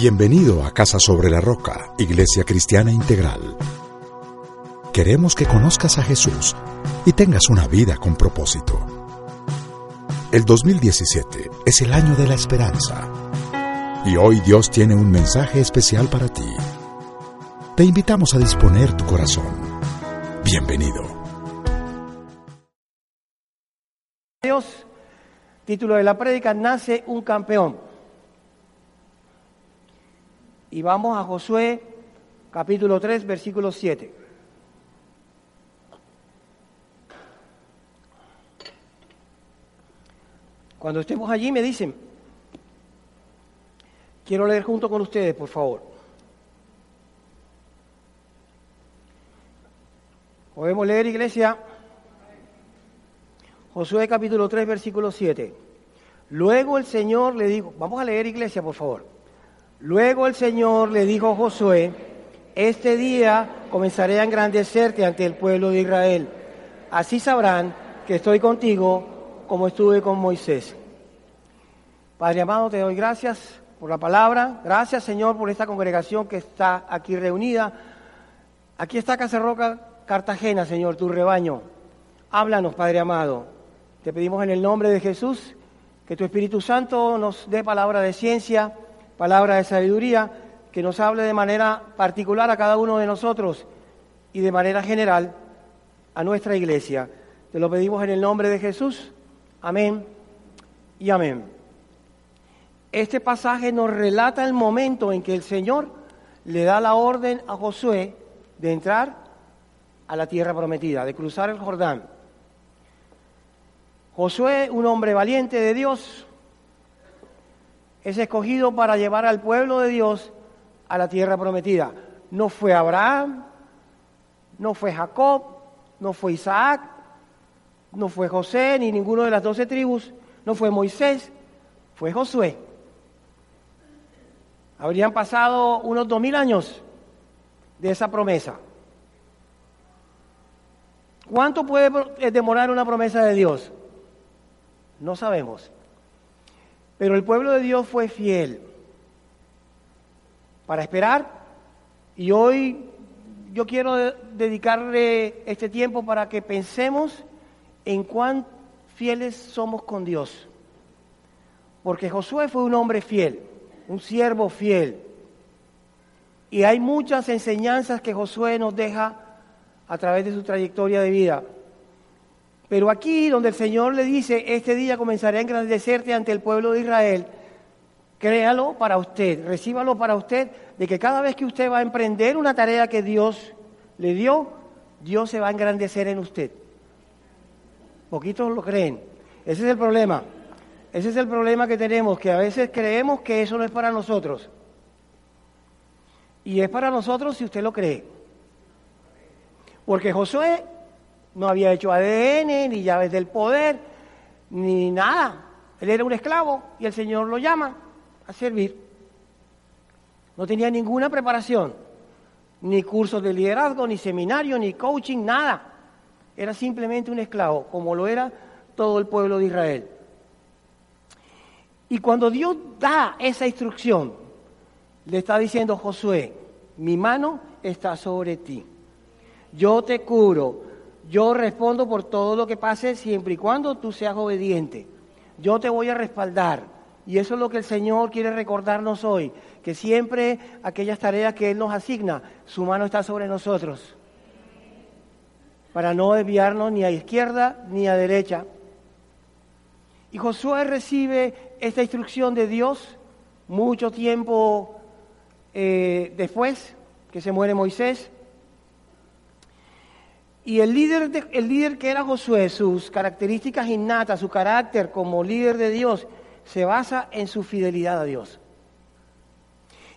Bienvenido a Casa sobre la Roca, Iglesia Cristiana Integral. Queremos que conozcas a Jesús y tengas una vida con propósito. El 2017 es el año de la esperanza. Y hoy Dios tiene un mensaje especial para ti. Te invitamos a disponer tu corazón. Bienvenido. Dios, título de la prédica, nace un campeón. Y vamos a Josué capítulo 3, versículo 7. Cuando estemos allí me dicen, quiero leer junto con ustedes, por favor. Podemos leer, iglesia, Josué capítulo 3, versículo 7. Luego el Señor le dijo, vamos a leer, iglesia, por favor. Luego el Señor le dijo a Josué, este día comenzaré a engrandecerte ante el pueblo de Israel. Así sabrán que estoy contigo como estuve con Moisés. Padre amado, te doy gracias por la palabra. Gracias, Señor, por esta congregación que está aquí reunida. Aquí está Roca Cartagena, Señor, tu rebaño. Háblanos, Padre amado. Te pedimos en el nombre de Jesús que tu Espíritu Santo nos dé palabra de ciencia palabra de sabiduría que nos hable de manera particular a cada uno de nosotros y de manera general a nuestra iglesia. Te lo pedimos en el nombre de Jesús. Amén y amén. Este pasaje nos relata el momento en que el Señor le da la orden a Josué de entrar a la tierra prometida, de cruzar el Jordán. Josué, un hombre valiente de Dios, es escogido para llevar al pueblo de Dios a la tierra prometida. No fue Abraham, no fue Jacob, no fue Isaac, no fue José, ni ninguno de las doce tribus, no fue Moisés, fue Josué. Habrían pasado unos dos mil años de esa promesa. ¿Cuánto puede demorar una promesa de Dios? No sabemos. Pero el pueblo de Dios fue fiel para esperar y hoy yo quiero dedicarle este tiempo para que pensemos en cuán fieles somos con Dios. Porque Josué fue un hombre fiel, un siervo fiel. Y hay muchas enseñanzas que Josué nos deja a través de su trayectoria de vida. Pero aquí donde el Señor le dice, este día comenzaré a engrandecerte ante el pueblo de Israel, créalo para usted, recíbalo para usted, de que cada vez que usted va a emprender una tarea que Dios le dio, Dios se va a engrandecer en usted. Poquitos lo creen. Ese es el problema. Ese es el problema que tenemos, que a veces creemos que eso no es para nosotros. Y es para nosotros si usted lo cree. Porque Josué no había hecho ADN, ni llaves del poder, ni nada. Él era un esclavo y el Señor lo llama a servir. No tenía ninguna preparación, ni cursos de liderazgo, ni seminario, ni coaching, nada. Era simplemente un esclavo, como lo era todo el pueblo de Israel. Y cuando Dios da esa instrucción, le está diciendo Josué, mi mano está sobre ti. Yo te curo, yo respondo por todo lo que pase siempre y cuando tú seas obediente. Yo te voy a respaldar. Y eso es lo que el Señor quiere recordarnos hoy, que siempre aquellas tareas que Él nos asigna, su mano está sobre nosotros, para no desviarnos ni a izquierda ni a derecha. Y Josué recibe esta instrucción de Dios mucho tiempo eh, después que se muere Moisés. Y el líder, el líder que era Josué, sus características innatas, su carácter como líder de Dios, se basa en su fidelidad a Dios.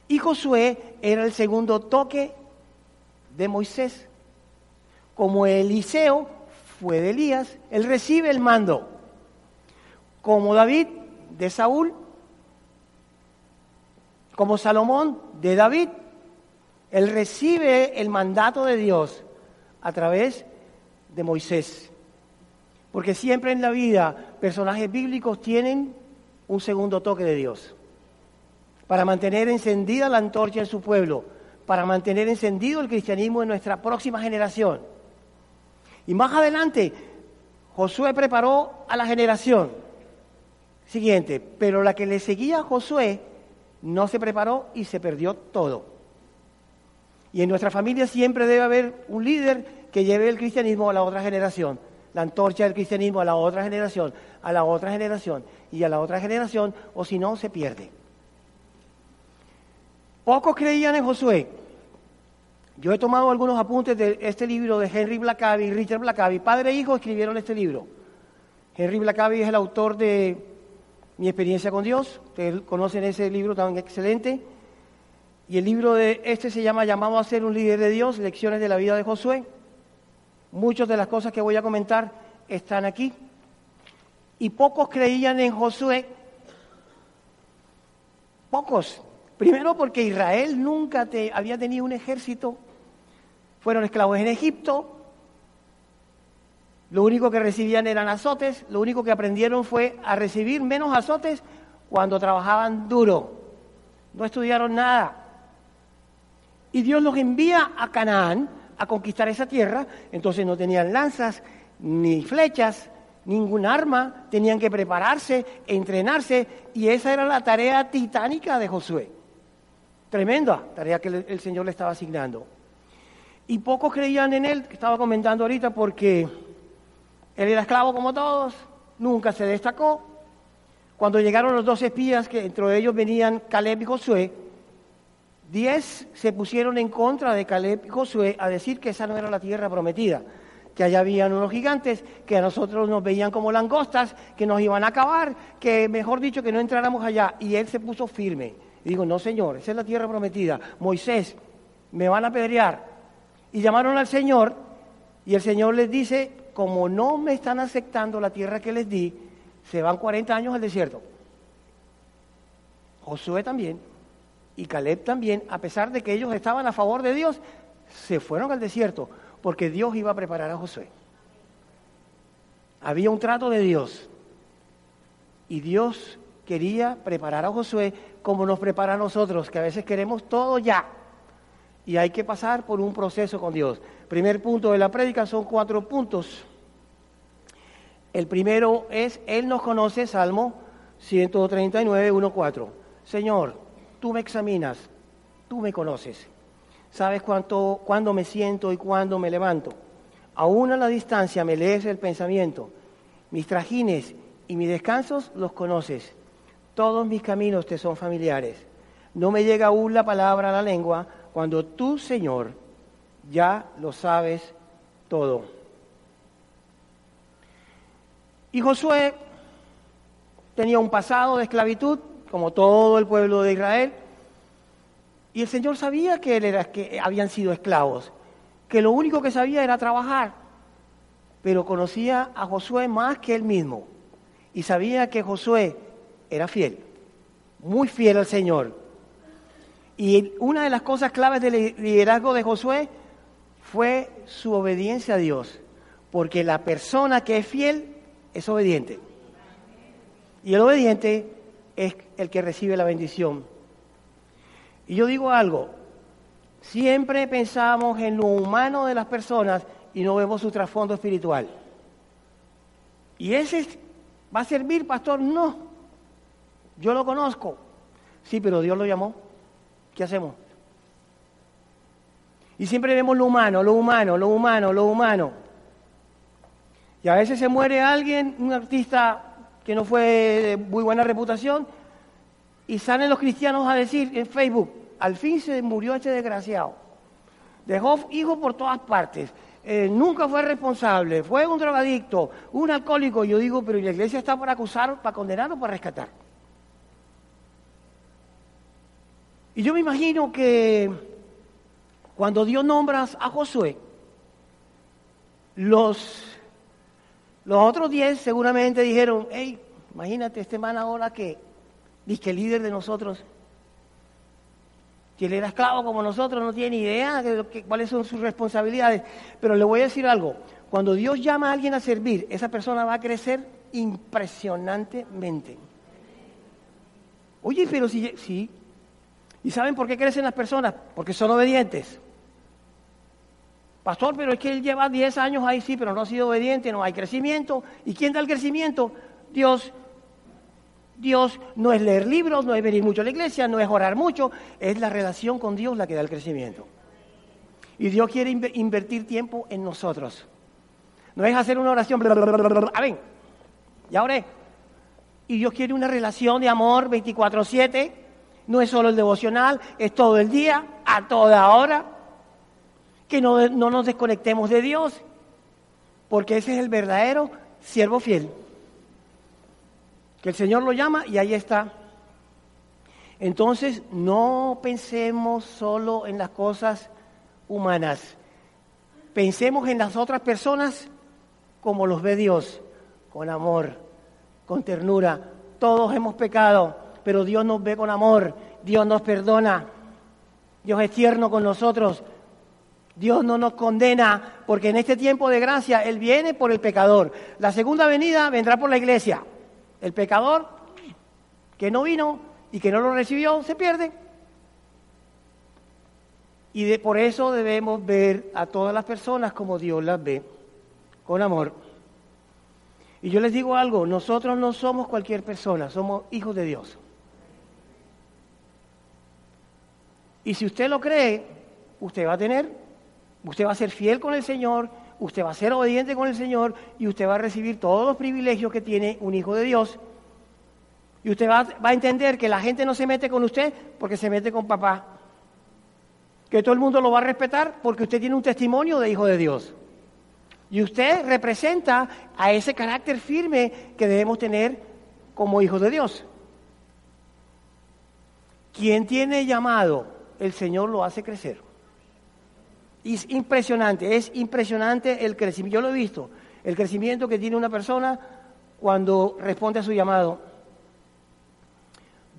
Y Josué era el segundo toque de Moisés. Como Eliseo fue de Elías, él recibe el mando. Como David de Saúl, como Salomón de David, él recibe el mandato de Dios a través de Moisés. Porque siempre en la vida personajes bíblicos tienen un segundo toque de Dios para mantener encendida la antorcha en su pueblo, para mantener encendido el cristianismo en nuestra próxima generación. Y más adelante, Josué preparó a la generación siguiente, pero la que le seguía a Josué no se preparó y se perdió todo. Y en nuestra familia siempre debe haber un líder que lleve el cristianismo a la otra generación, la antorcha del cristianismo a la otra generación, a la otra generación y a la otra generación, o si no, se pierde. Pocos creían en Josué. Yo he tomado algunos apuntes de este libro de Henry Blackaby y Richard Blackaby. Padre e hijo escribieron este libro. Henry Blackaby es el autor de Mi experiencia con Dios. Ustedes conocen ese libro tan excelente. Y el libro de este se llama Llamado a ser un líder de Dios, lecciones de la vida de Josué. Muchas de las cosas que voy a comentar están aquí. Y pocos creían en Josué. Pocos. Primero porque Israel nunca te, había tenido un ejército. Fueron esclavos en Egipto. Lo único que recibían eran azotes. Lo único que aprendieron fue a recibir menos azotes cuando trabajaban duro. No estudiaron nada. Y Dios los envía a Canaán a conquistar esa tierra. Entonces no tenían lanzas ni flechas, ningún arma. Tenían que prepararse, entrenarse. Y esa era la tarea titánica de Josué. Tremenda tarea que el Señor le estaba asignando. Y pocos creían en él, que estaba comentando ahorita, porque él era esclavo como todos, nunca se destacó. Cuando llegaron los dos espías, que entre ellos venían Caleb y Josué, diez se pusieron en contra de Caleb y Josué a decir que esa no era la tierra prometida, que allá habían unos gigantes, que a nosotros nos veían como langostas, que nos iban a acabar, que mejor dicho que no entráramos allá. Y él se puso firme y digo, no, Señor, esa es la tierra prometida. Moisés, me van a apedrear. Y llamaron al Señor y el Señor les dice, como no me están aceptando la tierra que les di, se van 40 años al desierto. Josué también y Caleb también, a pesar de que ellos estaban a favor de Dios, se fueron al desierto porque Dios iba a preparar a Josué. Había un trato de Dios y Dios quería preparar a Josué como nos prepara a nosotros, que a veces queremos todo ya. Y hay que pasar por un proceso con Dios. Primer punto de la prédica son cuatro puntos. El primero es, Él nos conoce, Salmo 139, 1, 4. Señor, tú me examinas, tú me conoces. Sabes cuánto, cuándo me siento y cuándo me levanto. Aún a la distancia me lees el pensamiento. Mis trajines y mis descansos los conoces. Todos mis caminos te son familiares. No me llega aún la palabra a la lengua cuando tú, Señor, ya lo sabes todo. Y Josué tenía un pasado de esclavitud, como todo el pueblo de Israel, y el Señor sabía que, él era, que habían sido esclavos, que lo único que sabía era trabajar, pero conocía a Josué más que él mismo, y sabía que Josué era fiel, muy fiel al Señor. Y una de las cosas claves del liderazgo de Josué fue su obediencia a Dios, porque la persona que es fiel es obediente. Y el obediente es el que recibe la bendición. Y yo digo algo, siempre pensamos en lo humano de las personas y no vemos su trasfondo espiritual. ¿Y ese va a servir, pastor? No. Yo lo conozco. Sí, pero Dios lo llamó. ¿Qué hacemos? Y siempre vemos lo humano, lo humano, lo humano, lo humano. Y a veces se muere alguien, un artista que no fue de muy buena reputación, y salen los cristianos a decir en Facebook, al fin se murió este desgraciado. Dejó hijos por todas partes. Eh, nunca fue responsable, fue un drogadicto, un alcohólico. Yo digo, pero la iglesia está para acusar, para condenar o para rescatar? Y yo me imagino que cuando Dios nombra a Josué, los, los otros diez seguramente dijeron, hey, imagínate este man ahora que dice que líder de nosotros, que él era esclavo como nosotros, no tiene idea de cuáles son sus responsabilidades. Pero le voy a decir algo, cuando Dios llama a alguien a servir, esa persona va a crecer impresionantemente. Oye, pero si, sí. ¿Y saben por qué crecen las personas? Porque son obedientes. Pastor, pero es que él lleva 10 años ahí, sí, pero no ha sido obediente, no hay crecimiento. ¿Y quién da el crecimiento? Dios. Dios no es leer libros, no es venir mucho a la iglesia, no es orar mucho, es la relación con Dios la que da el crecimiento. Y Dios quiere invertir tiempo en nosotros. No es hacer una oración, amén, ya oré. Y Dios quiere una relación de amor 24/7. No es solo el devocional, es todo el día, a toda hora que no, nos desconectemos de Dios, porque ese es el verdadero siervo fiel. Que el Señor lo llama y ahí está. Entonces, no pensemos solo en las cosas humanas. Pensemos en las otras personas como los ve Dios, con amor, con ternura. Todos hemos pecado, pero Dios nos ve con amor, Dios nos perdona, Dios es tierno con nosotros, Dios no nos condena porque en este tiempo de gracia Él viene por el pecador. La segunda venida vendrá por la iglesia. El pecador que no vino y que no lo recibió se pierde. Y por eso debemos ver a todas las personas como Dios las ve, con amor. Y yo les digo algo, nosotros no somos cualquier persona, somos hijos de Dios. Y si usted lo cree, usted va a tener Usted va a ser fiel con el Señor, usted va a ser obediente con el Señor y usted va a recibir todos los privilegios que tiene un hijo de Dios. Y usted va, a entender que la gente no se mete con usted porque se mete con papá. Que todo el mundo lo va a respetar porque usted tiene un testimonio de hijo de Dios. Y usted representa a ese carácter firme que debemos tener como hijos de Dios. Quien tiene llamado, el Señor lo hace crecer. Es impresionante, es impresionante el crecimiento. Yo lo he visto, el crecimiento que tiene una persona cuando responde a su llamado.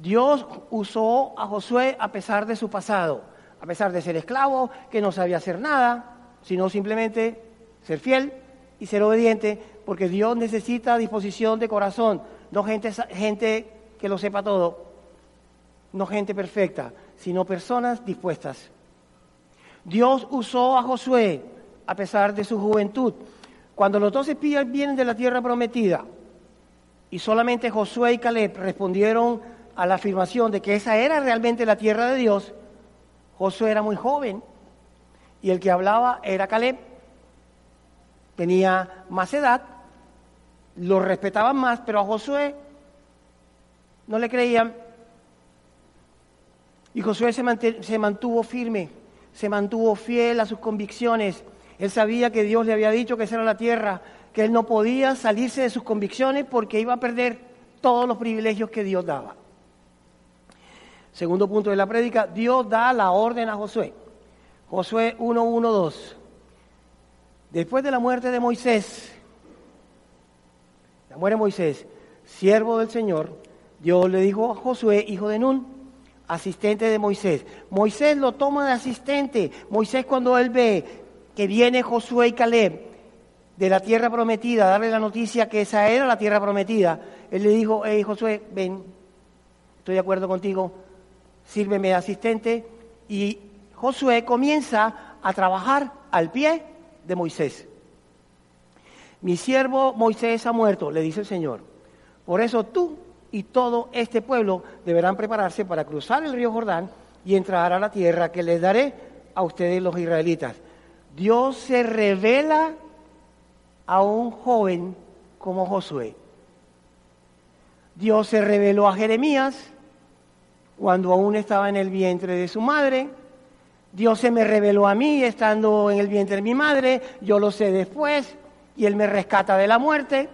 Dios usó a Josué a pesar de su pasado, a pesar de ser esclavo, que no sabía hacer nada, sino simplemente ser fiel y ser obediente, porque Dios necesita disposición de corazón, no gente, gente que lo sepa todo, no gente perfecta, sino personas dispuestas. Dios usó a Josué a pesar de su juventud. Cuando los dos espías vienen de la tierra prometida y solamente Josué y Caleb respondieron a la afirmación de que esa era realmente la tierra de Dios, Josué era muy joven y el que hablaba era Caleb. Tenía más edad, lo respetaban más, pero a Josué no le creían. Y Josué se, mantuvo firme se mantuvo fiel a sus convicciones. Él sabía que Dios le había dicho que esa era la tierra, que él no podía salirse de sus convicciones porque iba a perder todos los privilegios que Dios daba. Segundo punto de la prédica, Dios da la orden a Josué. Josué 1.1.2. Después de la muerte de Moisés, la muerte de Moisés, siervo del Señor, Dios le dijo a Josué, hijo de Nun, asistente de Moisés. Moisés lo toma de asistente. Moisés cuando él ve que viene Josué y Caleb de la tierra prometida, darle la noticia que esa era la tierra prometida, él le dijo, hey Josué, ven, estoy de acuerdo contigo, sírveme de asistente. Y Josué comienza a trabajar al pie de Moisés. Mi siervo Moisés ha muerto, le dice el Señor. Por eso tú y todo este pueblo deberán prepararse para cruzar el río Jordán y entrar a la tierra que les daré a ustedes los israelitas. Dios se revela a un joven como Josué. Dios se reveló a Jeremías cuando aún estaba en el vientre de su madre. Dios se me reveló a mí estando en el vientre de mi madre. Yo lo sé después y Él me rescata de la muerte.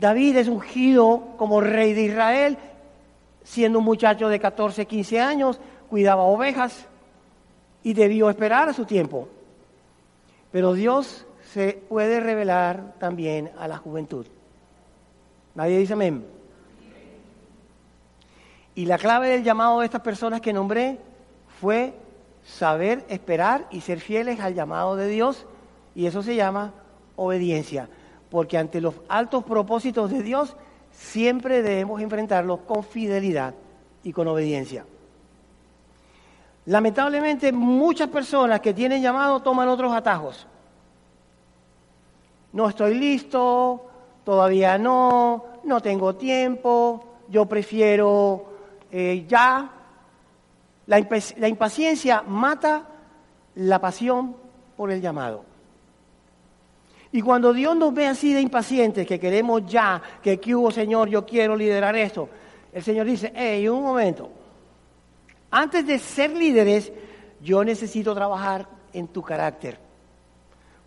David es ungido como rey de Israel siendo un muchacho de 14, 15 años, cuidaba ovejas y debió esperar a su tiempo. Pero Dios se puede revelar también a la juventud. Nadie dice amén. Y la clave del llamado de estas personas que nombré fue saber esperar y ser fieles al llamado de Dios, y eso se llama obediencia, porque ante los altos propósitos de Dios siempre debemos enfrentarlos con fidelidad y con obediencia. Lamentablemente muchas personas que tienen llamado toman otros atajos. No estoy listo, todavía no, no tengo tiempo, yo prefiero eh, ya. La, la impaciencia mata la pasión por el llamado. Y cuando Dios nos ve así de impacientes, que queremos ya, que aquí hubo Señor, yo quiero liderar esto, el Señor dice, hey, un momento, antes de ser líderes, yo necesito trabajar en tu carácter.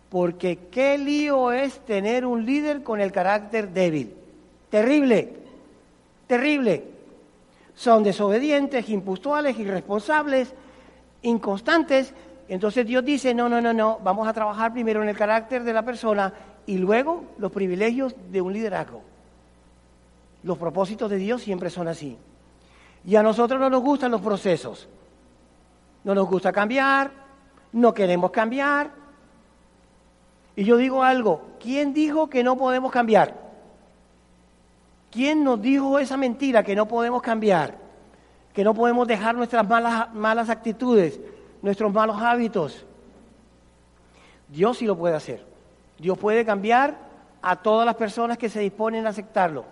Porque qué lío es tener un líder con el carácter débil. Terrible, terrible. Son desobedientes, impuntuales, irresponsables, inconstantes. Entonces Dios dice, no, no, no, no, vamos a trabajar primero en el carácter de la persona y luego los privilegios de un liderazgo. Los propósitos de Dios siempre son así. Y a nosotros no nos gustan los procesos. No nos gusta cambiar, no queremos cambiar. Y yo digo algo, ¿quién dijo que no podemos cambiar? ¿Quién nos dijo esa mentira que no podemos cambiar? Que no podemos dejar nuestras malas, malas actitudes, nuestros malos hábitos. Dios sí lo puede hacer. Dios puede cambiar a todas las personas que se disponen a aceptarlo.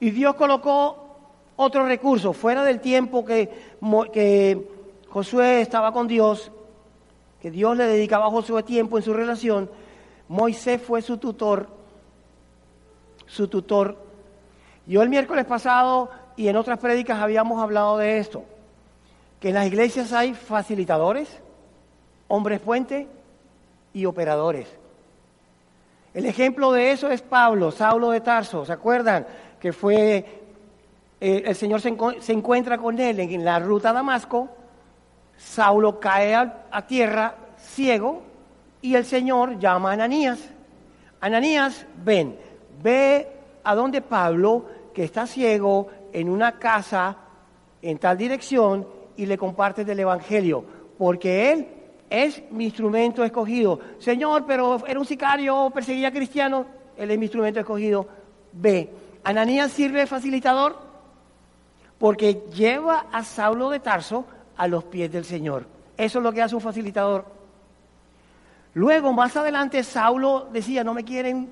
Y Dios colocó otro recurso, fuera del tiempo que, que Josué estaba con Dios, que Dios le dedicaba a Josué tiempo en su relación, Moisés fue su tutor, su tutor. Yo el miércoles pasado y en otras prédicas habíamos hablado de esto, que en las iglesias hay facilitadores, hombres puente y operadores. El ejemplo de eso es Pablo, Saulo de Tarso, ¿se acuerdan? Que fue eh, el Señor se, encuentra con él en, la ruta a Damasco, Saulo cae a, tierra ciego y el Señor llama a Ananías. Ananías, ven, ve a donde Pablo, que está ciego, en una casa en tal dirección y le comparte del Evangelio, porque él es mi instrumento escogido. Señor, pero era un sicario, perseguía a cristianos, él es mi instrumento escogido. Ve, Ananías sirve facilitador, porque lleva a Saulo de Tarso a los pies del Señor. Eso es lo que hace un facilitador. Luego, más adelante, Saulo decía, no me quieren,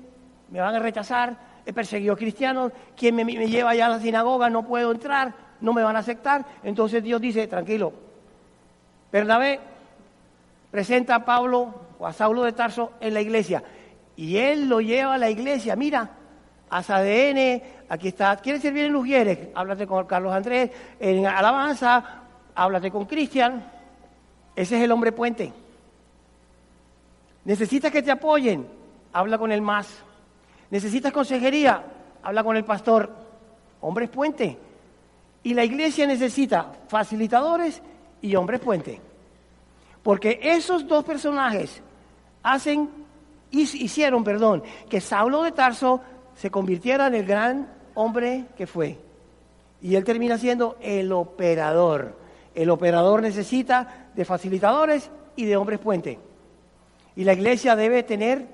me van a rechazar, he perseguido cristianos, quien me, lleva allá a la sinagoga, no puedo entrar, no me van a aceptar. Entonces Dios dice, tranquilo, Bernabé presenta a Pablo o a Saulo de Tarso en la iglesia y él lo lleva a la iglesia. Mira, ASADN, aquí está. ¿Quieres servir en Lugieres? Háblate con Carlos Andrés. En Alabanza, háblate con Cristian. Ese es el hombre puente. ¿Necesitas que te apoyen? Habla con el más. ¿Necesitas consejería? Habla con el pastor. Hombres puente. Y la iglesia necesita facilitadores y hombres puente. Porque esos dos personajes hacen, hicieron, perdón, que Saulo de Tarso se convirtiera en el gran hombre que fue. Y él termina siendo el operador. El operador necesita de facilitadores y de hombres puente. Y la iglesia debe tener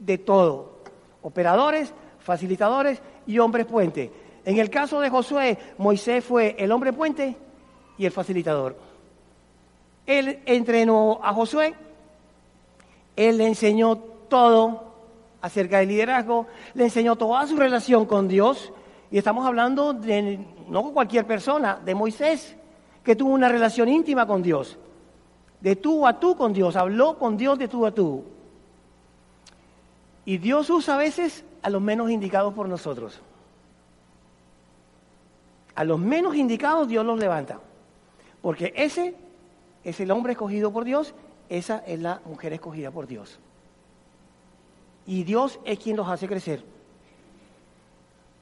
de todo. Operadores, facilitadores y hombres puente. En el caso de Josué, Moisés fue el hombre puente y el facilitador. Él entrenó a Josué, él le enseñó todo acerca del liderazgo, le enseñó toda su relación con Dios, y estamos hablando de no cualquier persona, de Moisés, que tuvo una relación íntima con Dios, de tú a tú con Dios, habló con Dios de tú a tú. Y Dios usa a veces a los menos indicados por nosotros. A los menos indicados Dios los levanta. Porque ese es el hombre escogido por Dios, esa es la mujer escogida por Dios y Dios es quien los hace crecer.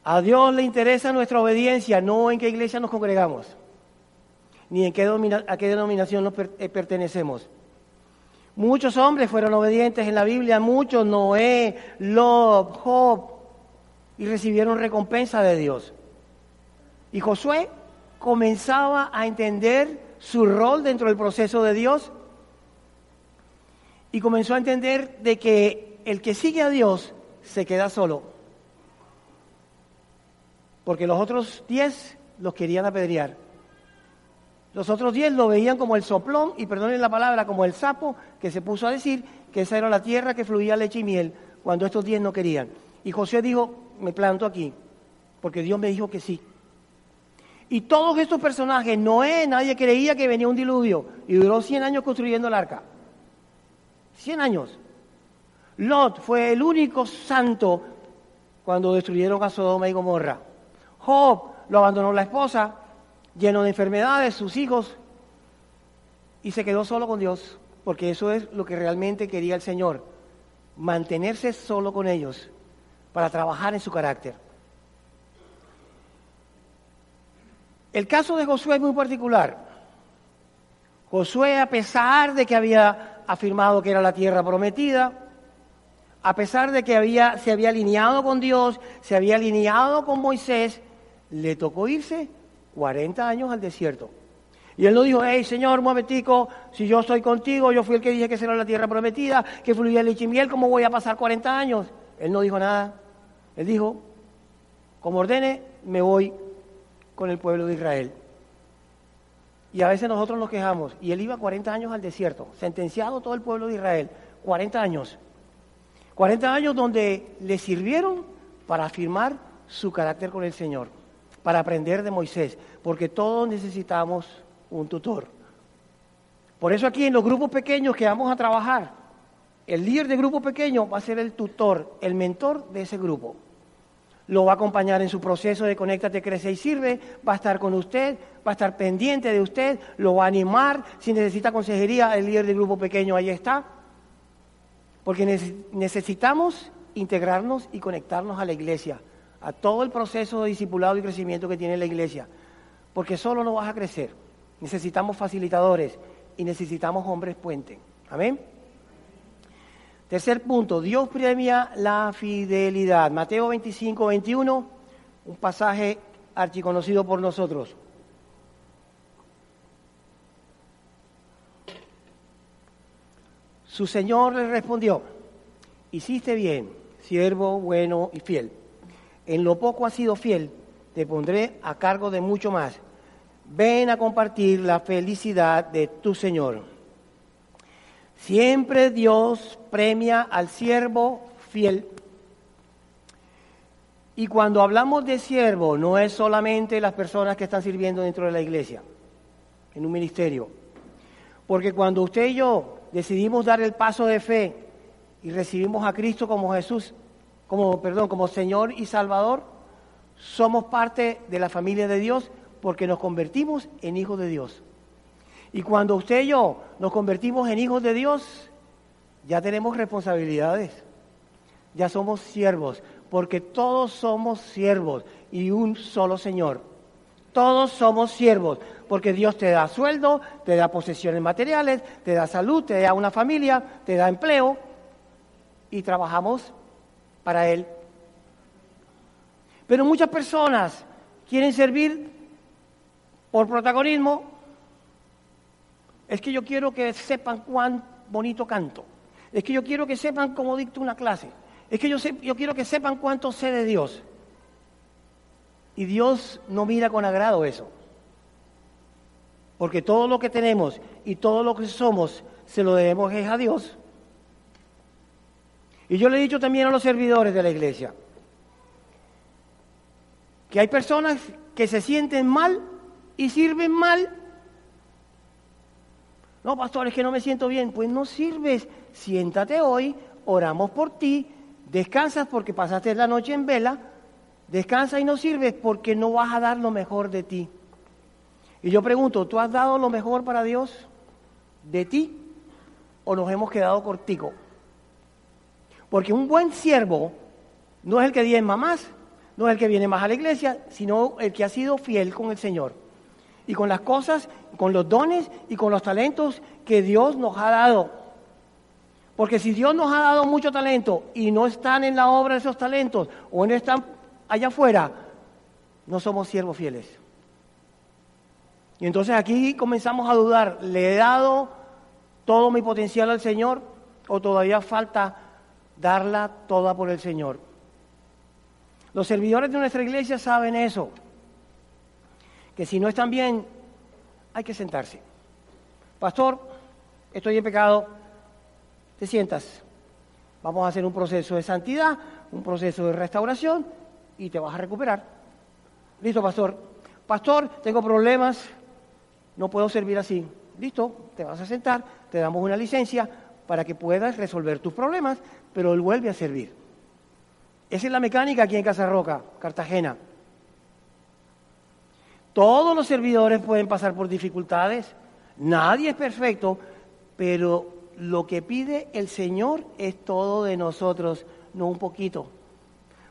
A Dios le interesa nuestra obediencia, no en qué iglesia nos congregamos, ni en qué a qué denominación nos eh, pertenecemos. Muchos hombres fueron obedientes en la Biblia, muchos, Noé, Lot, Job, y recibieron recompensa de Dios. Y Josué comenzaba a entender su rol dentro del proceso de Dios y comenzó a entender de que el que sigue a Dios se queda solo. Porque los otros diez los querían apedrear. Los otros diez lo veían como el soplón, y perdonen la palabra, como el sapo que se puso a decir que esa era la tierra que fluía leche y miel, cuando estos diez no querían. Y José dijo, me planto aquí, porque Dios me dijo que sí. Y todos estos personajes, Noé, nadie creía que venía un diluvio, y duró 100 años construyendo el arca. 100 años. Lot fue el único santo cuando destruyeron a Sodoma y Gomorra. Job lo abandonó la esposa, lleno de enfermedades, sus hijos, y se quedó solo con Dios, porque eso es lo que realmente quería el Señor, mantenerse solo con ellos para trabajar en su carácter. El caso de Josué es muy particular. Josué, a pesar de que había afirmado que era la tierra prometida, a pesar de que había, se había alineado con Dios, se había alineado con Moisés, le tocó irse 40 años al desierto. Y él no dijo, hey Señor, momentico, si yo estoy contigo, yo fui el que dije que será la tierra prometida, que fluía leche y ¿cómo voy a pasar 40 años? Él no dijo nada. Él dijo, como ordene, me voy con el pueblo de Israel. Y a veces nosotros nos quejamos. Y él iba 40 años al desierto, sentenciado todo el pueblo de Israel. 40 años. 40 años donde le sirvieron para afirmar su carácter con el Señor para aprender de Moisés, porque todos necesitamos un tutor. Por eso aquí en los grupos pequeños que vamos a trabajar, el líder de grupo pequeño va a ser el tutor, el mentor de ese grupo. Lo va a acompañar en su proceso de Conéctate, Crece y Sirve, va a estar con usted, va a estar pendiente de usted, lo va a animar. Si necesita consejería, el líder de grupo pequeño ahí está. Porque necesitamos integrarnos y conectarnos a la iglesia a todo el proceso de discipulado y crecimiento que tiene la iglesia, porque solo no vas a crecer. Necesitamos facilitadores y necesitamos hombres puente. Amén. Tercer punto, Dios premia la fidelidad. Mateo 25, 21, un pasaje archiconocido por nosotros. Su Señor le respondió, hiciste bien, siervo bueno y fiel en lo poco has sido fiel, te pondré a cargo de mucho más. Ven a compartir la felicidad de tu Señor. Siempre Dios premia al siervo fiel. Y cuando hablamos de siervo, no es solamente las personas que están sirviendo dentro de la iglesia, en un ministerio. Porque cuando usted y yo decidimos dar el paso de fe y recibimos a Cristo como Jesús, como, perdón, como Señor y Salvador, somos parte de la familia de Dios porque nos convertimos en hijos de Dios. Y cuando usted y yo nos convertimos en hijos de Dios, ya tenemos responsabilidades, ya somos siervos, porque todos somos siervos y un solo Señor. Todos somos siervos, porque Dios te da sueldo, te da posesiones materiales, te da salud, te da una familia, te da empleo y trabajamos para Él. Pero muchas personas quieren servir por protagonismo. Es que yo quiero que sepan cuán bonito canto. Es que yo quiero que sepan cómo dicto una clase. Es que yo, yo quiero que sepan cuánto sé de Dios. Y Dios no mira con agrado eso. Porque todo lo que tenemos y todo lo que somos se lo debemos a Dios. Y yo le he dicho también a los servidores de la iglesia que hay personas que se sienten mal y sirven mal. No, pastor, es que no me siento bien. Pues no sirves. Siéntate hoy, oramos por ti, descansas porque pasaste la noche en vela, descansa y no sirves porque no vas a dar lo mejor de ti. Y yo pregunto, ¿tú has dado lo mejor para Dios de ti o nos hemos quedado corticos? Porque un buen siervo no es el que diezma más, no es el que viene más a la iglesia, sino el que ha sido fiel con el Señor. Y con las cosas, con los dones y con los talentos que Dios nos ha dado. Porque si Dios nos ha dado mucho talento y no están en la obra de esos talentos o no están allá afuera, no somos siervos fieles. Y entonces aquí comenzamos a dudar, ¿le he dado todo mi potencial al Señor o todavía falta darla toda por el Señor? Los servidores de nuestra iglesia saben eso, que si no están bien, hay que sentarse. Pastor, estoy en pecado, te sientas. Vamos a hacer un proceso de santidad, un proceso de restauración y te vas a recuperar. Listo, pastor. Pastor, tengo problemas, no puedo servir así. Listo, te vas a sentar, te damos una licencia para que puedas resolver tus problemas, pero él vuelve a servir. Esa es la mecánica aquí en Casa Roca, Cartagena. Todos los servidores pueden pasar por dificultades, nadie es perfecto, pero lo que pide el Señor es todo de nosotros, no un poquito,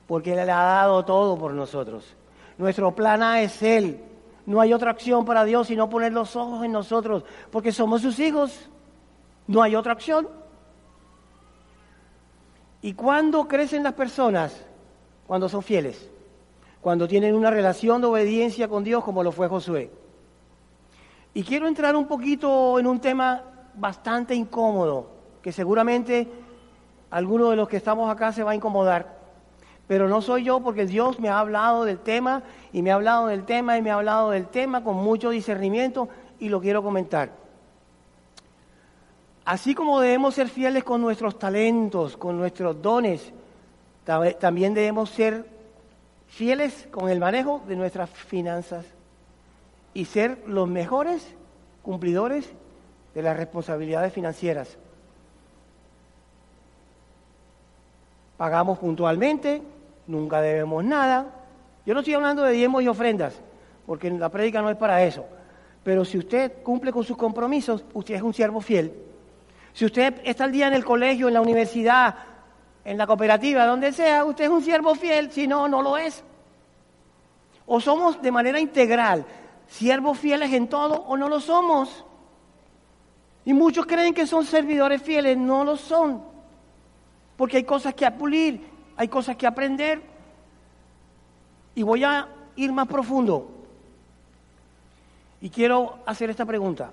porque Él le ha dado todo por nosotros. Nuestro plan A es Él. No hay otra acción para Dios sino poner los ojos en nosotros, porque somos sus hijos. No hay otra acción. ¿Y cuándo crecen las personas? Cuando son fieles, cuando tienen una relación de obediencia con Dios como lo fue Josué. Y quiero entrar un poquito en un tema bastante incómodo, que seguramente alguno de los que estamos acá se va a incomodar. Pero no soy yo porque Dios me ha hablado del tema y me ha hablado del tema y me ha hablado del tema con mucho discernimiento y lo quiero comentar. Así como debemos ser fieles con nuestros talentos, con nuestros dones, también debemos ser fieles con el manejo de nuestras finanzas y ser los mejores cumplidores de las responsabilidades financieras. Pagamos puntualmente, nunca debemos nada. Yo no estoy hablando de diezmos y ofrendas, porque la prédica no es para eso. Pero si usted cumple con sus compromisos, usted es un siervo fiel. Si usted está al día en el colegio, en la universidad, en la cooperativa, donde sea, usted es un siervo fiel, si no, no lo es. O somos de manera integral siervos fieles en todo o no lo somos. Y muchos creen que son servidores fieles, no lo son. Porque hay cosas que pulir, hay cosas que aprender. Y voy a ir más profundo. Y quiero hacer esta pregunta.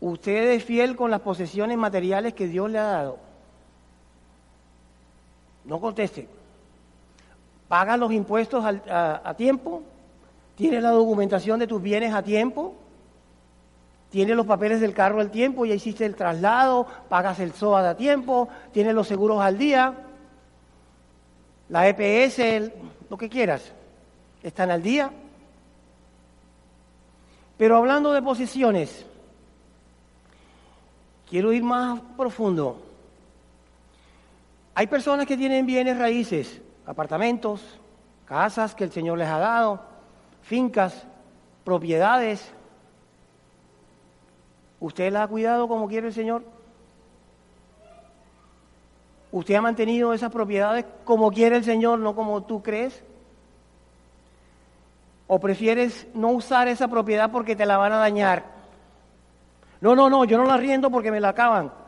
¿Usted es fiel con las posesiones materiales que Dios le ha dado? No conteste. ¿Paga los impuestos a, tiempo? ¿Tiene la documentación de tus bienes a tiempo? ¿Tiene los papeles del carro al tiempo? ¿Ya hiciste el traslado? ¿Pagas el SOA a tiempo? ¿Tiene los seguros al día? ¿La EPS? lo que quieras. ¿Están al día? Pero hablando de posiciones, quiero ir más profundo. Hay personas que tienen bienes raíces, apartamentos, casas que el Señor les ha dado, fincas, propiedades. ¿Usted las ha cuidado como quiere el Señor? ¿Usted ha mantenido esas propiedades como quiere el Señor, no como tú crees? ¿O prefieres no usar esa propiedad porque te la van a dañar? No, no, no, yo no la riendo porque me la acaban.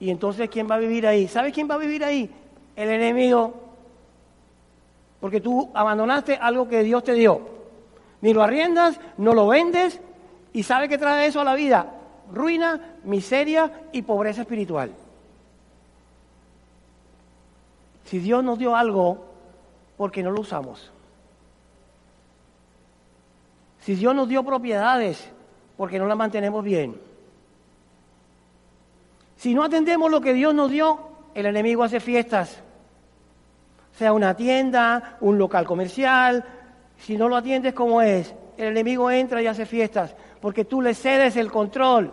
Y entonces, ¿quién va a vivir ahí? ¿Sabes quién va a vivir ahí? El enemigo. Porque tú abandonaste algo que Dios te dio. Ni lo arriendas, no lo vendes. ¿Y sabe qué trae eso a la vida? Ruina, miseria y pobreza espiritual. Si Dios nos dio algo, ¿por qué no lo usamos? Si Dios nos dio propiedades, ¿por qué no las mantenemos bien? Si no atendemos lo que Dios nos dio, el enemigo hace fiestas. Sea una tienda, un local comercial. Si no lo atiendes como es, el enemigo entra y hace fiestas porque tú le cedes el control.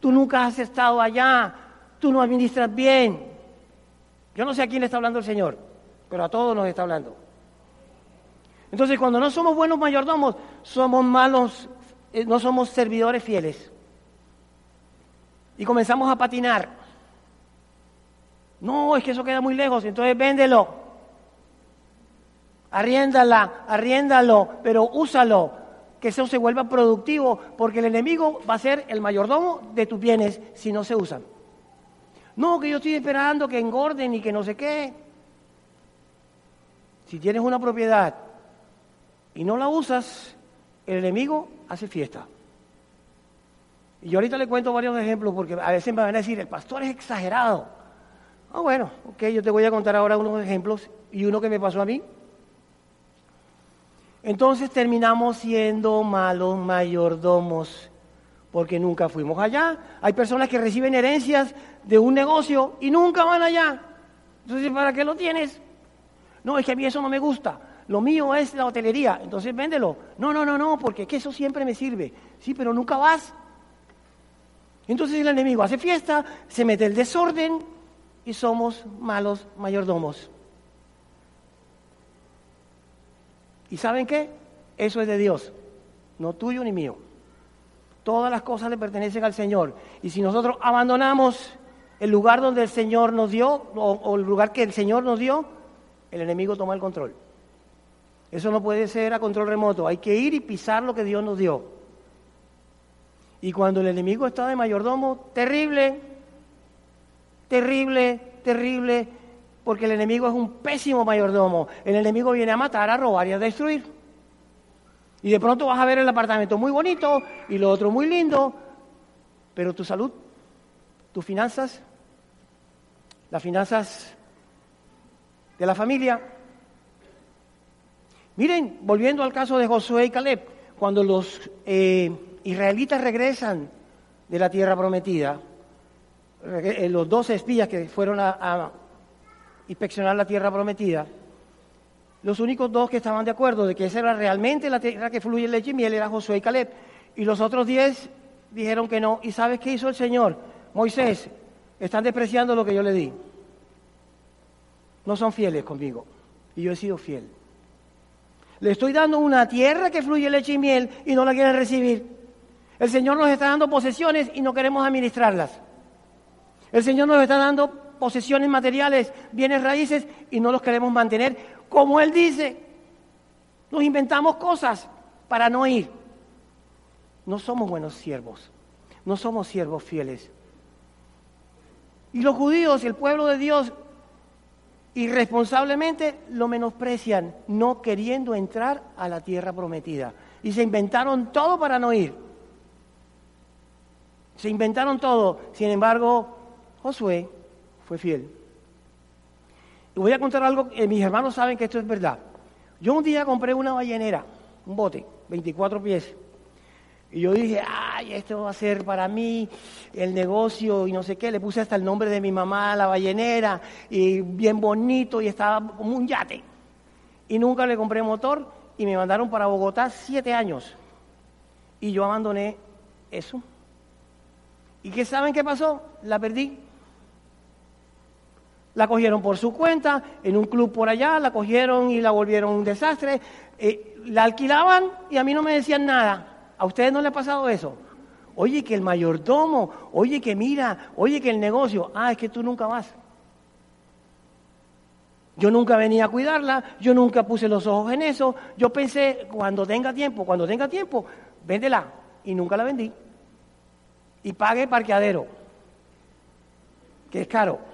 Tú nunca has estado allá, tú no administras bien. Yo no sé a quién le está hablando el Señor, pero a todos nos está hablando. Entonces, cuando no somos buenos mayordomos, somos malos, eh, no somos servidores fieles y comenzamos a patinar. No, es que eso queda muy lejos, entonces véndelo. Arriéndala, arriéndalo, pero úsalo, que eso se vuelva productivo, porque el enemigo va a ser el mayordomo de tus bienes si no se usan. No, que yo estoy esperando que engorden y que no sé qué. Si tienes una propiedad y no la usas, el enemigo hace fiesta. Y yo ahorita le cuento varios ejemplos porque a veces me van a decir, el pastor es exagerado. Ah, bueno, ok, yo te voy a contar ahora unos ejemplos y uno que me pasó a mí. Entonces terminamos siendo malos mayordomos porque nunca fuimos allá. Hay personas que reciben herencias de un negocio y nunca van allá. Entonces, ¿para qué lo tienes? No, es que a mí eso no me gusta. Lo mío es la hotelería, entonces véndelo. No, no, no, no, porque que eso siempre me sirve. Sí, pero nunca vas. Entonces el enemigo hace fiesta, se mete el desorden y somos malos mayordomos. ¿Y saben qué? Eso es de Dios, no tuyo ni mío. Todas las cosas le pertenecen al Señor. Y si nosotros abandonamos el lugar donde el Señor nos dio, o, el lugar que el Señor nos dio, el enemigo toma el control. Eso no puede ser a control remoto. Hay que ir y pisar lo que Dios nos dio. Y cuando el enemigo está de mayordomo, terrible, terrible, terrible, porque el enemigo es un pésimo mayordomo. El enemigo viene a matar, a robar y a destruir. Y de pronto vas a ver el apartamento muy bonito y lo otro muy lindo, pero tu salud, tus finanzas, las finanzas de la familia. Miren, volviendo al caso de Josué y Caleb, cuando los eh, israelitas regresan de la tierra prometida, eh, los dos espías que fueron a inspeccionar la tierra prometida, los únicos dos que estaban de acuerdo de que esa era realmente la tierra que fluye leche y miel era Josué y Caleb. Y los otros diez dijeron que no. ¿Y sabes qué hizo el Señor? Moisés, están despreciando lo que yo le di. No son fieles conmigo. Y yo he sido fiel. Le estoy dando una tierra que fluye leche y miel y no la quieren recibir. El Señor nos está dando posesiones y no queremos administrarlas. El Señor nos está dando posesiones materiales, bienes raíces y no los queremos mantener como Él dice. Nos inventamos cosas para no ir. No somos buenos siervos, no somos siervos fieles. Y los judíos, el pueblo de Dios, irresponsablemente lo menosprecian, no queriendo entrar a la tierra prometida. Y se inventaron todo para no ir. Se inventaron todo. Sin embargo, Josué fue fiel. Y voy a contar algo, que mis hermanos saben que esto es verdad. Yo un día compré una ballenera, un bote, 24 pies. Y yo dije, ay, esto va a ser para mí el negocio y no sé qué. Le puse hasta el nombre de mi mamá, la ballenera, y bien bonito, y estaba como un yate. Y nunca le compré motor y me mandaron para Bogotá siete años. Y yo abandoné eso. ¿Y qué saben qué pasó? La perdí. La cogieron por su cuenta, en un club por allá, la cogieron y la volvieron un desastre. Eh, la alquilaban y a mí no me decían nada. ¿A ustedes no les ha pasado eso? Oye, que el mayordomo, oye, que mira, oye, que el negocio. Ah, es que tú nunca vas. Yo nunca venía a cuidarla, yo nunca puse los ojos en eso. Yo pensé, cuando tenga tiempo, cuando tenga tiempo, véndela. Y nunca la vendí. Y pague parqueadero, que es caro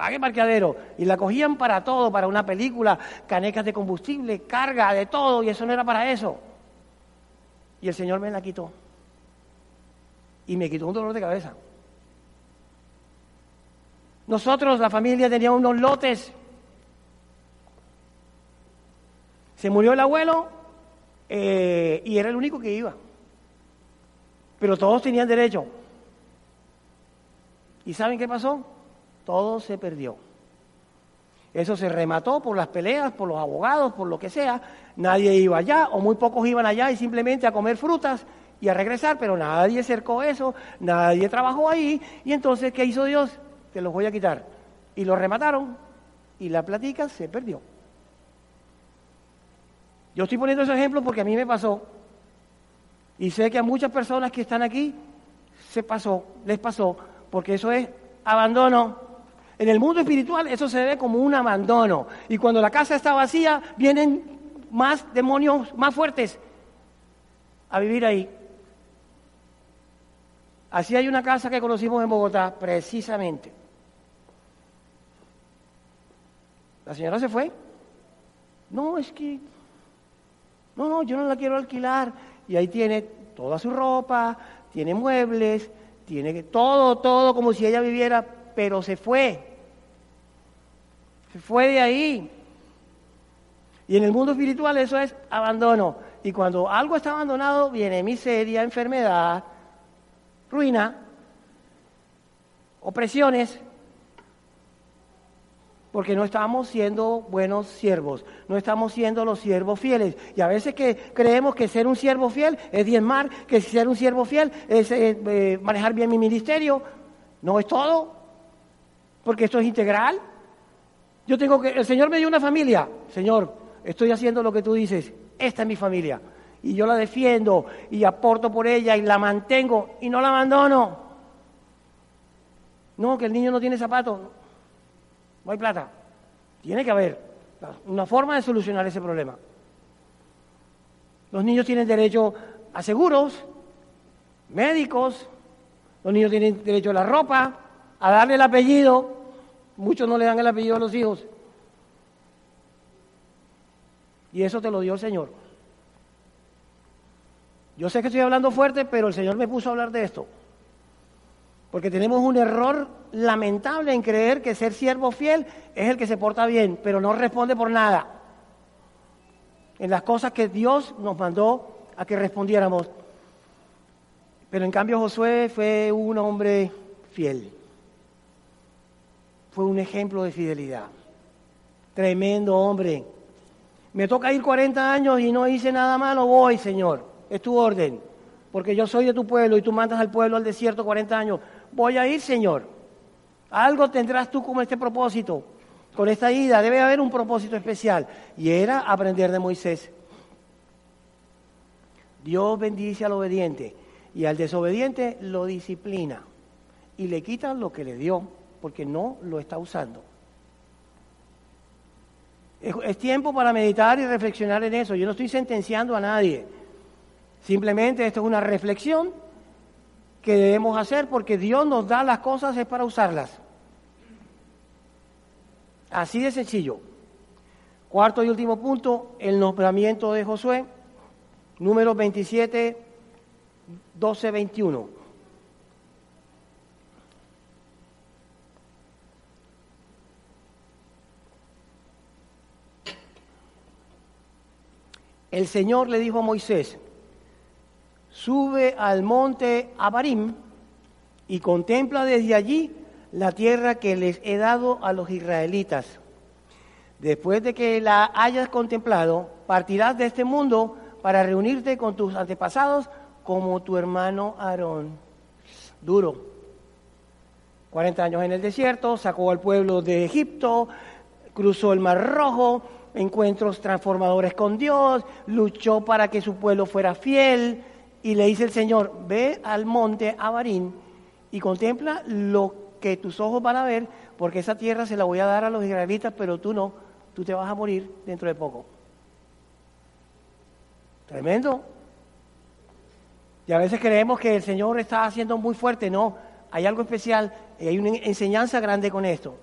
pague parqueadero. Y la cogían para todo, para una película, canecas de combustible, carga, de todo, y eso no era para eso. Y el Señor me la quitó. Y me quitó un dolor de cabeza. Nosotros, la familia, teníamos unos lotes. Se murió el abuelo eh, y era el único que iba. Pero todos tenían derecho. ¿Y saben qué pasó? todo se perdió. Eso se remató por las peleas, por los abogados, por lo que sea. Nadie iba allá, o muy pocos iban allá y simplemente a comer frutas y a regresar, pero nadie cercó eso, nadie trabajó ahí. Y entonces, ¿qué hizo Dios? Te los voy a quitar. Y lo remataron y la platica se perdió. Yo estoy poniendo ese ejemplo porque a mí me pasó. Y sé que a muchas personas que están aquí se pasó, les pasó, porque eso es abandono En el mundo espiritual eso se ve como un abandono. Y cuando la casa está vacía, vienen más demonios más fuertes a vivir ahí. Así hay una casa que conocimos en Bogotá, precisamente. La señora se fue. No, es que... No, no, yo no la quiero alquilar. Y ahí tiene toda su ropa, tiene muebles, tiene todo, todo como si ella viviera, pero se fue. Se fue de ahí. Y en el mundo espiritual eso es abandono. Y cuando algo está abandonado, viene miseria, enfermedad, ruina, opresiones, porque no estamos siendo buenos siervos, no estamos siendo los siervos fieles. Y a veces que creemos que ser un siervo fiel es diezmar, que ser un siervo fiel es eh, eh, manejar bien mi ministerio. No es todo, porque esto es integral. Yo tengo que, el Señor me dio una familia, Señor, estoy haciendo lo que tú dices, esta es mi familia. Y yo la defiendo y aporto por ella y la mantengo y no la abandono. No, que el niño no tiene zapatos, hay plata. Tiene que haber una forma de solucionar ese problema. Los niños tienen derecho a seguros, médicos, los niños tienen derecho a la ropa, a darle el apellido. Muchos no le dan el apellido a los hijos. Y eso te lo dio el Señor. Yo sé que estoy hablando fuerte, pero el Señor me puso a hablar de esto. Porque tenemos un error lamentable en creer que ser siervo fiel es el que se porta bien, pero no responde por nada. En las cosas que Dios nos mandó a que respondiéramos. Pero en cambio Josué fue un hombre fiel. Fue un ejemplo de fidelidad. Tremendo hombre me toca ir 40 años y no hice nada malo, voy, Señor. Es tu orden. Porque yo soy de tu pueblo y tú mandas al pueblo al desierto 40 años. Voy a ir, Señor. Algo tendrás tú con este propósito. Con esta ida debe haber un propósito especial. Y era aprender de Moisés. Dios bendice al obediente y al desobediente lo disciplina y le quita lo que le dio porque no lo está usando. Es, tiempo para meditar y reflexionar en eso. Yo no estoy sentenciando a nadie. Simplemente esto es una reflexión que debemos hacer porque Dios nos da las cosas es para usarlas. Así de sencillo. Cuarto y último punto, el nombramiento de Josué, número 27, 12, 21. el Señor le dijo a Moisés, sube al monte Abarim y contempla desde allí la tierra que les he dado a los israelitas. Después de que la hayas contemplado, partirás de este mundo para reunirte con tus antepasados como tu hermano Aarón. Duro. 40 años en el desierto, sacó al pueblo de Egipto, cruzó el Mar Rojo, encuentros transformadores con Dios, luchó para que su pueblo fuera fiel y le dice el Señor, ve al monte Abarín y contempla lo que tus ojos van a ver, porque esa tierra se la voy a dar a los israelitas, pero tú no, tú te vas a morir dentro de poco. Tremendo. Y a veces creemos que el Señor está haciendo muy fuerte, no, hay algo especial y hay una enseñanza grande con esto.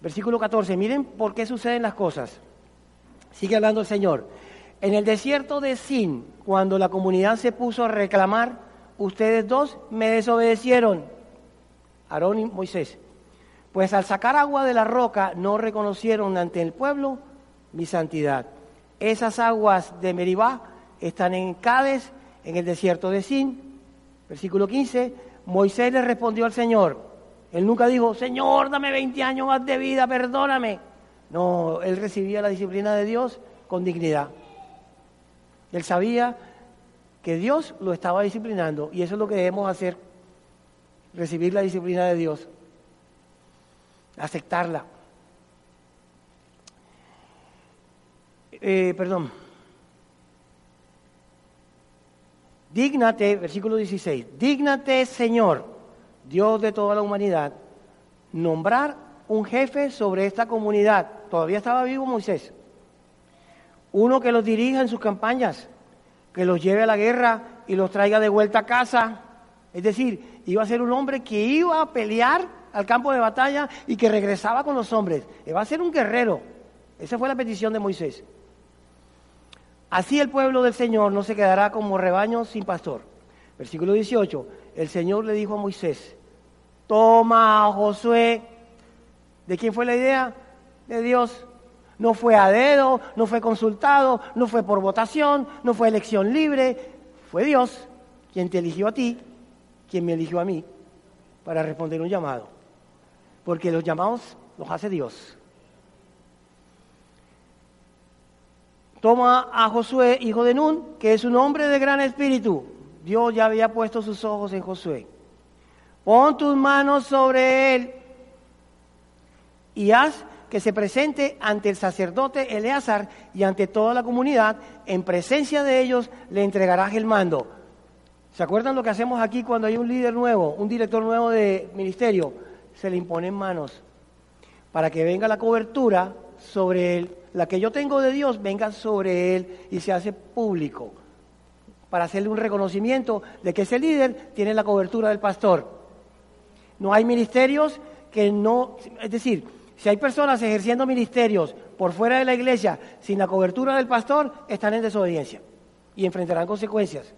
Versículo 14, miren por qué suceden las cosas. Sigue hablando el Señor. En el desierto de Sin, cuando la comunidad se puso a reclamar, ustedes dos me desobedecieron, Aarón y Moisés. Pues al sacar agua de la roca no reconocieron ante el pueblo mi santidad. Esas aguas de Meribá están en Cádiz, en el desierto de Sin. Versículo 15, Moisés le respondió al Señor, él nunca dijo, Señor, dame 20 años más de vida, perdóname. No, él recibía la disciplina de Dios con dignidad. Él sabía que Dios lo estaba disciplinando y eso es lo que debemos hacer, recibir la disciplina de Dios, aceptarla. Eh, perdón. Dígnate, versículo 16, dígnate Señor Dios de toda la humanidad, nombrar un jefe sobre esta comunidad. Todavía estaba vivo Moisés. Uno que los dirija en sus campañas, que los lleve a la guerra y los traiga de vuelta a casa. Es decir, iba a ser un hombre que iba a pelear al campo de batalla y que regresaba con los hombres. Iba a ser un guerrero. Esa fue la petición de Moisés. Así el pueblo del Señor no se quedará como rebaño sin pastor. Versículo 18. El Señor le dijo a Moisés, toma Josué. ¿De quién fue la idea? De Dios. No fue a dedo, no fue consultado, no fue por votación, no fue elección libre. Fue Dios quien te eligió a ti, quien me eligió a mí para responder un llamado. Porque los llamados los hace Dios. Toma a Josué, hijo de Nun, que es un hombre de gran espíritu. Dios ya había puesto sus ojos en Josué. Pon tus manos sobre él y haz que se presente ante el sacerdote Eleazar y ante toda la comunidad. En presencia de ellos le entregarás el mando. ¿Se acuerdan lo que hacemos aquí cuando hay un líder nuevo, un director nuevo de ministerio? Se le imponen manos para que venga la cobertura sobre él, la que yo tengo de Dios, venga sobre él y se hace público para hacerle un reconocimiento de que ese líder tiene la cobertura del pastor. No hay ministerios que no, es decir, si hay personas ejerciendo ministerios por fuera de la iglesia sin la cobertura del pastor, están en desobediencia y enfrentarán consecuencias.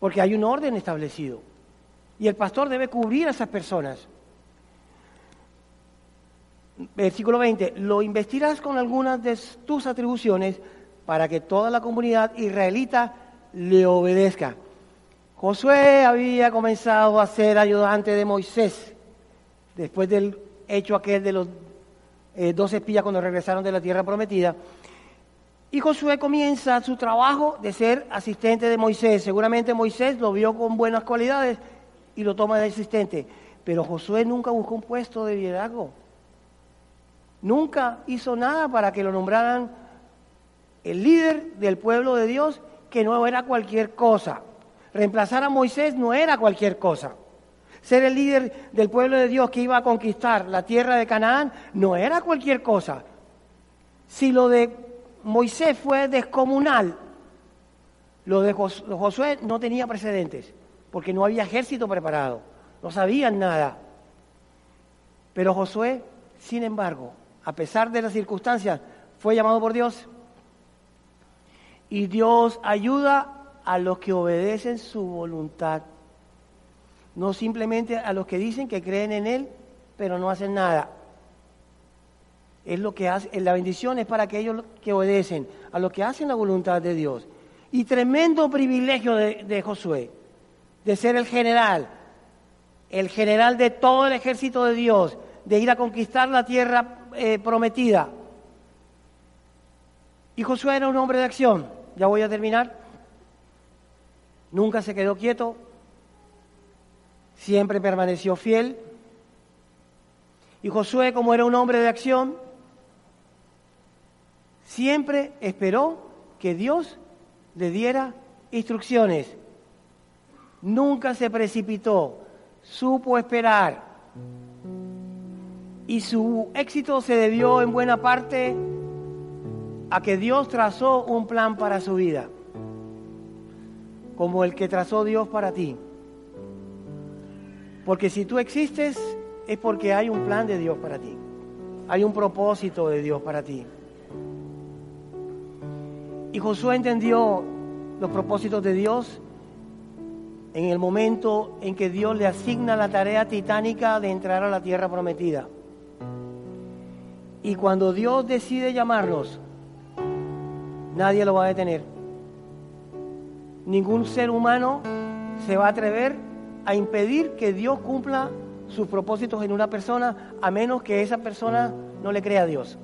Porque hay un orden establecido. Y el pastor debe cubrir a esas personas. Versículo 20, lo investirás con algunas de tus atribuciones para que toda la comunidad israelita le obedezca. Josué había comenzado a ser ayudante de Moisés después del hecho aquel de los eh, dos espías cuando regresaron de la tierra prometida. Y Josué comienza su trabajo de ser asistente de Moisés. Seguramente Moisés lo vio con buenas cualidades y lo toma de asistente. Pero Josué nunca buscó un puesto de liderazgo. Nunca hizo nada para que lo nombraran el líder del pueblo de Dios, que no era cualquier cosa. Reemplazar a Moisés no era cualquier cosa. Ser el líder del pueblo de Dios que iba a conquistar la tierra de Canaán no era cualquier cosa. Si lo de Moisés fue descomunal, lo de Josué no tenía precedentes, porque no había ejército preparado, no sabían nada. Pero Josué, sin embargo, a pesar de las circunstancias, fue llamado por Dios. Y Dios ayuda a los que obedecen su voluntad. No simplemente a los que dicen que creen en Él, pero no hacen nada. Es lo que hace, la bendición es para aquellos que obedecen, a los que hacen la voluntad de Dios. Y tremendo privilegio de, Josué, de ser el general, el general de todo el ejército de Dios, de ir a conquistar la tierra eh, prometida. Y Josué era un hombre de acción. Ya voy a terminar. Nunca se quedó quieto. Siempre permaneció fiel. Y Josué, como era un hombre de acción, siempre esperó que Dios le diera instrucciones. Nunca se precipitó, supo esperar y su éxito se debió en buena parte a que Dios trazó un plan para su vida, como el que trazó Dios para ti. Porque si tú existes es porque hay un plan de Dios para ti, hay un propósito de Dios para ti. Y Josué entendió los propósitos de Dios en el momento en que Dios le asigna la tarea titánica de entrar a la tierra prometida. Y cuando Dios decide llamarnos, nadie lo va a detener. Ningún ser humano se va a atrever a impedir que Dios cumpla sus propósitos en una persona a menos que esa persona no le crea a Dios.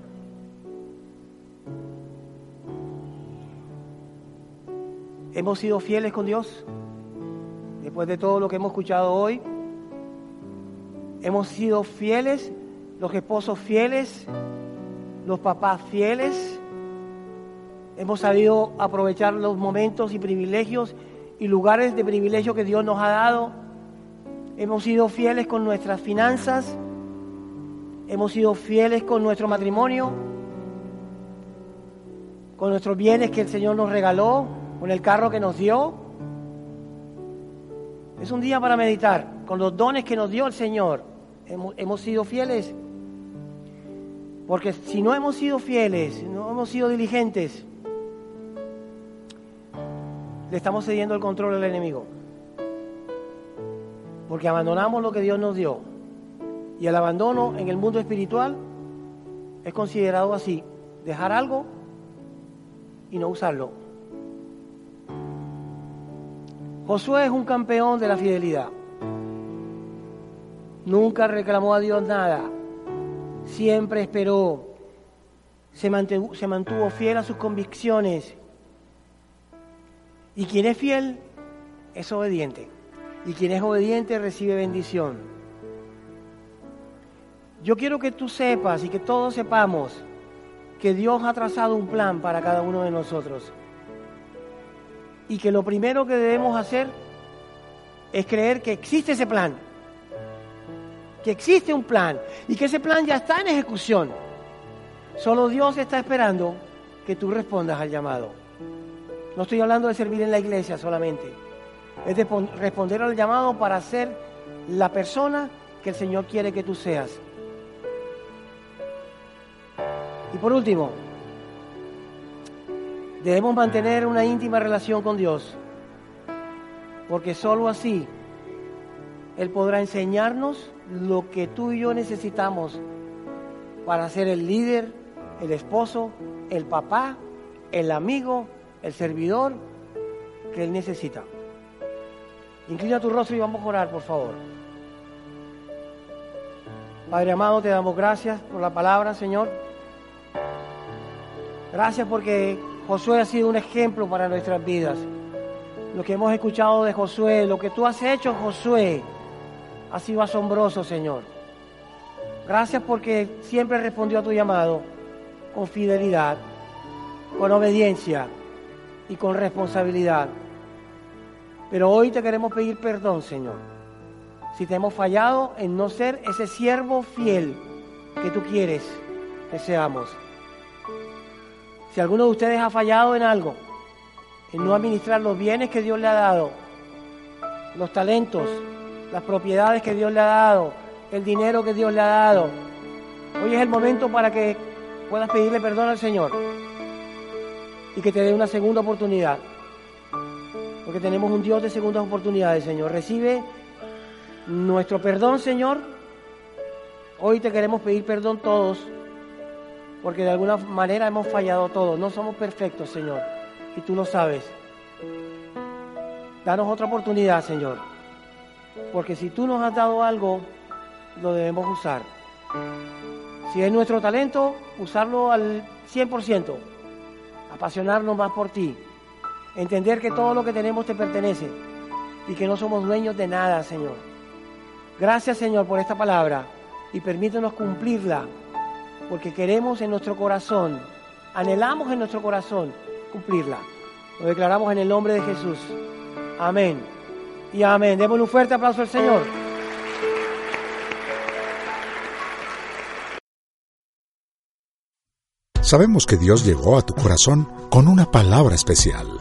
Hemos sido fieles con Dios después de todo lo que hemos escuchado hoy. Hemos sido fieles los esposos fieles, los papás fieles. Hemos sabido aprovechar los momentos y privilegios y lugares de privilegio que Dios nos ha dado. Hemos sido fieles con nuestras finanzas, hemos sido fieles con nuestro matrimonio, con nuestros bienes que el Señor nos regaló, con el carro que nos dio. Es un día para meditar con los dones que nos dio el Señor. Hemos, hemos sido fieles. Porque si no hemos sido fieles, no hemos sido diligentes, le estamos cediendo el control al enemigo. Porque abandonamos lo que Dios nos dio. Y el abandono en el mundo espiritual es considerado así, dejar algo y no usarlo. Josué es un campeón de la fidelidad. Nunca reclamó a Dios nada. Siempre esperó. Se mantuvo, se mantuvo fiel a sus convicciones. Y quien es fiel es obediente. Y quien es obediente recibe bendición. Yo quiero que tú sepas y que todos sepamos que Dios ha trazado un plan para cada uno de nosotros. Y que lo primero que debemos hacer es creer que existe ese plan. Que existe un plan y que ese plan ya está en ejecución. Solo Dios está esperando que tú respondas al llamado. No estoy hablando de servir en la iglesia solamente. Es de responder al llamado para ser la persona que el Señor quiere que tú seas. Y por último, debemos mantener una íntima relación con Dios, porque sólo así Él podrá enseñarnos lo que tú y yo necesitamos para ser el líder, el esposo, el papá, el amigo, el servidor que Él necesita. Inclina tu rostro y vamos a orar, por favor. Padre amado, te damos gracias por la palabra, Señor. Gracias porque Josué ha sido un ejemplo para nuestras vidas. Lo que hemos escuchado de Josué, lo que tú has hecho, Josué, ha sido asombroso, Señor. Gracias porque siempre respondió a tu llamado con fidelidad, con obediencia y con responsabilidad. Pero hoy te queremos pedir perdón, Señor, si te hemos fallado en no ser ese siervo fiel que tú quieres que seamos. Si alguno de ustedes ha fallado en algo, en no administrar los bienes que Dios le ha dado, los talentos, las propiedades que Dios le ha dado, el dinero que Dios le ha dado, hoy es el momento para que puedas pedirle perdón al Señor y que te dé una segunda oportunidad. Porque tenemos un Dios de segundas oportunidades, Señor. Recibe nuestro perdón, Señor. Hoy te queremos pedir perdón todos porque de alguna manera hemos fallado todos. No somos perfectos, Señor, y tú lo sabes. Danos otra oportunidad, Señor, porque si tú nos has dado algo, lo debemos usar. Si es nuestro talento, usarlo al 100%, apasionarnos más por ti, entender que todo lo que tenemos te pertenece y que no somos dueños de nada, Señor. Gracias, Señor, por esta palabra y permítenos cumplirla porque queremos en nuestro corazón, anhelamos en nuestro corazón cumplirla. Lo declaramos en el nombre de Jesús. Amén. Y amén. Démosle un fuerte aplauso al Señor. Sabemos que Dios llegó a tu corazón con una palabra especial.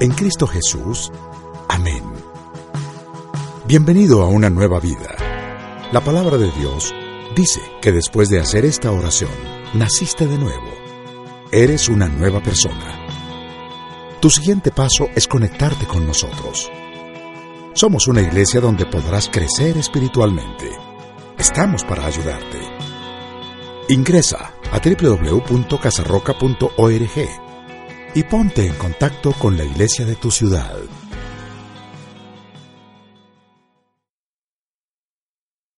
En Cristo Jesús. Amén. Bienvenido a una nueva vida. La palabra de Dios Dice que después de hacer esta oración, naciste de nuevo. Eres una nueva persona. Tu siguiente paso es conectarte con nosotros. Somos una iglesia donde podrás crecer espiritualmente. Estamos para ayudarte. Ingresa a www.casarroca.org y ponte en contacto con la iglesia de tu ciudad.